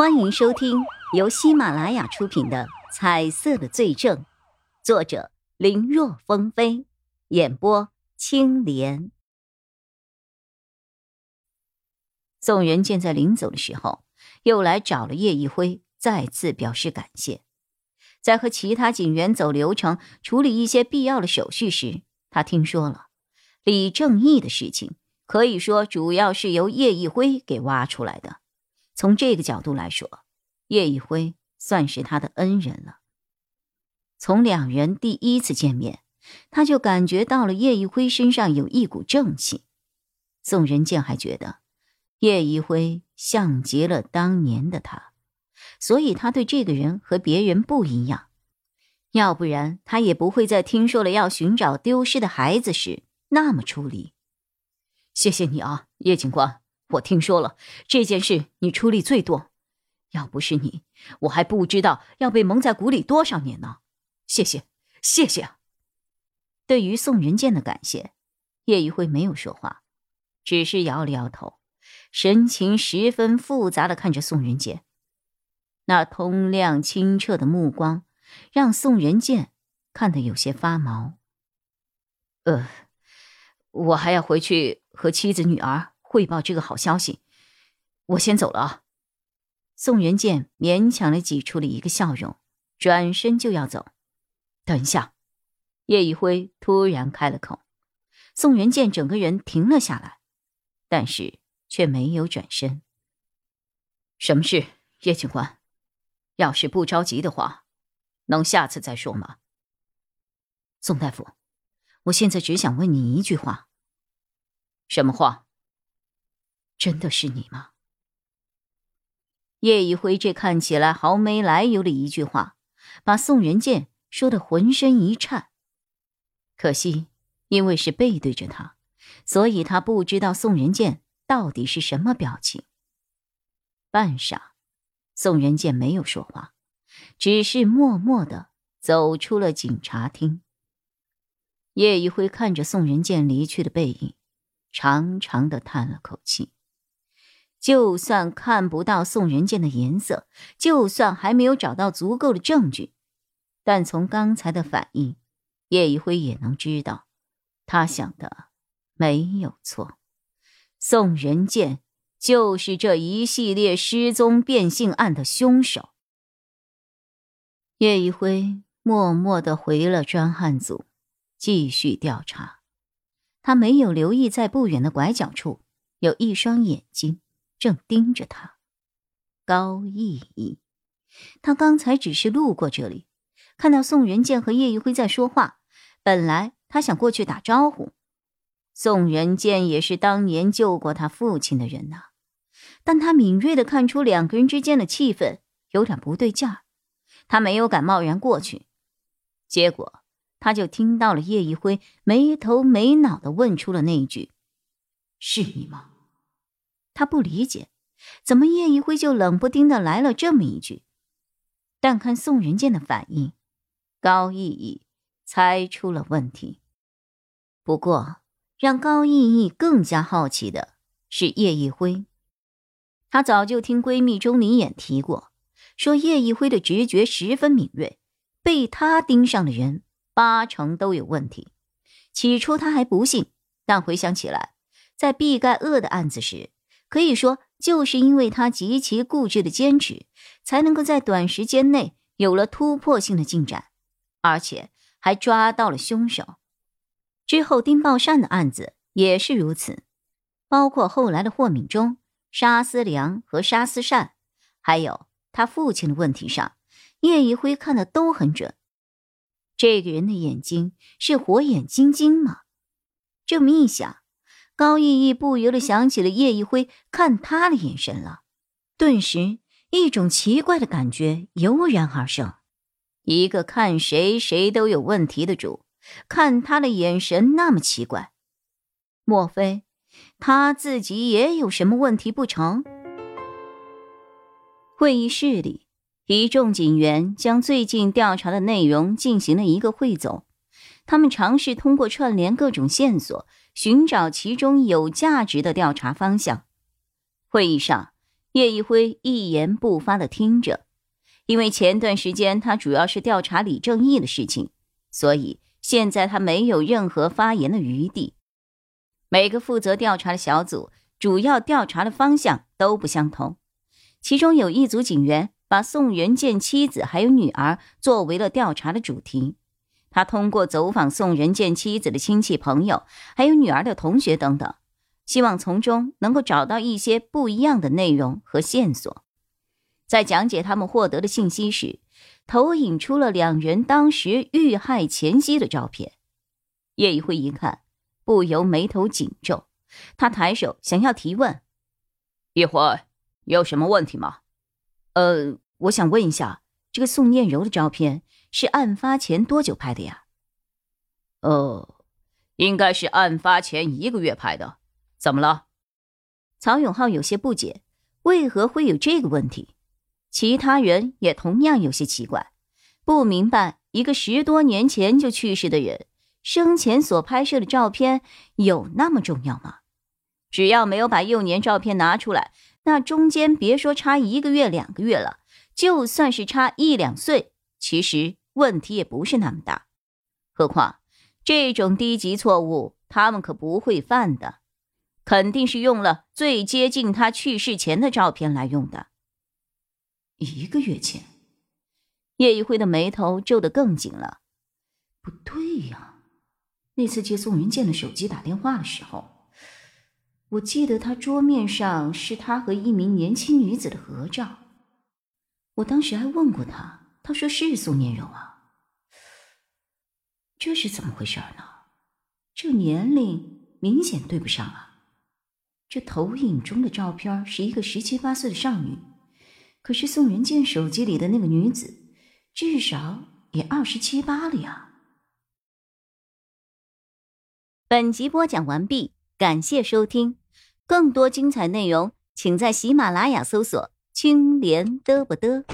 欢迎收听由喜马拉雅出品的《彩色的罪证》，作者林若风飞，演播青莲。宋仁健在临走的时候，又来找了叶一辉，再次表示感谢。在和其他警员走流程、处理一些必要的手续时，他听说了李正义的事情，可以说主要是由叶一辉给挖出来的。从这个角度来说，叶一辉算是他的恩人了。从两人第一次见面，他就感觉到了叶一辉身上有一股正气。宋仁健还觉得叶一辉像极了当年的他，所以他对这个人和别人不一样。要不然，他也不会在听说了要寻找丢失的孩子时那么出力。谢谢你啊，叶警官。我听说了这件事，你出力最多。要不是你，我还不知道要被蒙在鼓里多少年呢。谢谢，谢谢！对于宋仁健的感谢，叶一辉没有说话，只是摇了摇头，神情十分复杂的看着宋仁健。那通亮清澈的目光，让宋仁健看得有些发毛。呃，我还要回去和妻子、女儿。汇报这个好消息，我先走了啊。宋仁建勉强的挤出了一个笑容，转身就要走。等一下，叶一辉突然开了口。宋仁建整个人停了下来，但是却没有转身。什么事，叶警官？要是不着急的话，能下次再说吗？宋大夫，我现在只想问你一句话。什么话？真的是你吗？叶一辉这看起来毫没来由的一句话，把宋仁健说的浑身一颤。可惜，因为是背对着他，所以他不知道宋仁健到底是什么表情。半晌，宋仁健没有说话，只是默默的走出了警察厅。叶一辉看着宋仁健离去的背影，长长的叹了口气。就算看不到宋仁健的颜色，就算还没有找到足够的证据，但从刚才的反应，叶一辉也能知道，他想的没有错，宋仁健就是这一系列失踪变性案的凶手。叶一辉默默的回了专案组，继续调查。他没有留意，在不远的拐角处有一双眼睛。正盯着他，高逸逸。他刚才只是路过这里，看到宋仁健和叶一辉在说话。本来他想过去打招呼，宋仁健也是当年救过他父亲的人呐。但他敏锐的看出两个人之间的气氛有点不对劲儿，他没有敢贸然过去。结果他就听到了叶一辉没头没脑的问出了那一句：“是你吗？”他不理解，怎么叶一辉就冷不丁的来了这么一句？但看宋仁健的反应，高逸逸猜出了问题。不过，让高逸逸更加好奇的是叶一辉。她早就听闺蜜钟离眼提过，说叶一辉的直觉十分敏锐，被他盯上的人八成都有问题。起初她还不信，但回想起来，在毕盖厄的案子时。可以说，就是因为他极其固执的坚持，才能够在短时间内有了突破性的进展，而且还抓到了凶手。之后丁宝善的案子也是如此，包括后来的霍敏忠、沙思良和沙思善，还有他父亲的问题上，叶一辉看的都很准。这个人的眼睛是火眼金睛吗？这么一想。高逸逸不由得想起了叶一辉看他的眼神了，顿时一种奇怪的感觉油然而生。一个看谁谁都有问题的主，看他的眼神那么奇怪，莫非他自己也有什么问题不成？会议室里，一众警员将最近调查的内容进行了一个汇总，他们尝试通过串联各种线索。寻找其中有价值的调查方向。会议上，叶一辉一言不发的听着，因为前段时间他主要是调查李正义的事情，所以现在他没有任何发言的余地。每个负责调查的小组主要调查的方向都不相同，其中有一组警员把宋仁建妻子还有女儿作为了调查的主题。他通过走访宋仁建妻子的亲戚朋友，还有女儿的同学等等，希望从中能够找到一些不一样的内容和线索。在讲解他们获得的信息时，投影出了两人当时遇害前夕的照片。叶一辉一看，不由眉头紧皱。他抬手想要提问：“一辉，有什么问题吗？”“呃，我想问一下，这个宋念柔的照片。”是案发前多久拍的呀？哦，应该是案发前一个月拍的。怎么了？曹永浩有些不解，为何会有这个问题？其他人也同样有些奇怪，不明白一个十多年前就去世的人生前所拍摄的照片有那么重要吗？只要没有把幼年照片拿出来，那中间别说差一个月两个月了，就算是差一两岁，其实。问题也不是那么大，何况这种低级错误他们可不会犯的，肯定是用了最接近他去世前的照片来用的。一个月前，叶一辉的眉头皱得更紧了。不对呀，那次接宋云剑的手机打电话的时候，我记得他桌面上是他和一名年轻女子的合照，我当时还问过他。他说是宋念柔啊，这是怎么回事呢？这年龄明显对不上啊！这投影中的照片是一个十七八岁的少女，可是宋仁健手机里的那个女子至少也二十七八了呀。本集播讲完毕，感谢收听，更多精彩内容请在喜马拉雅搜索“青莲嘚不嘚”。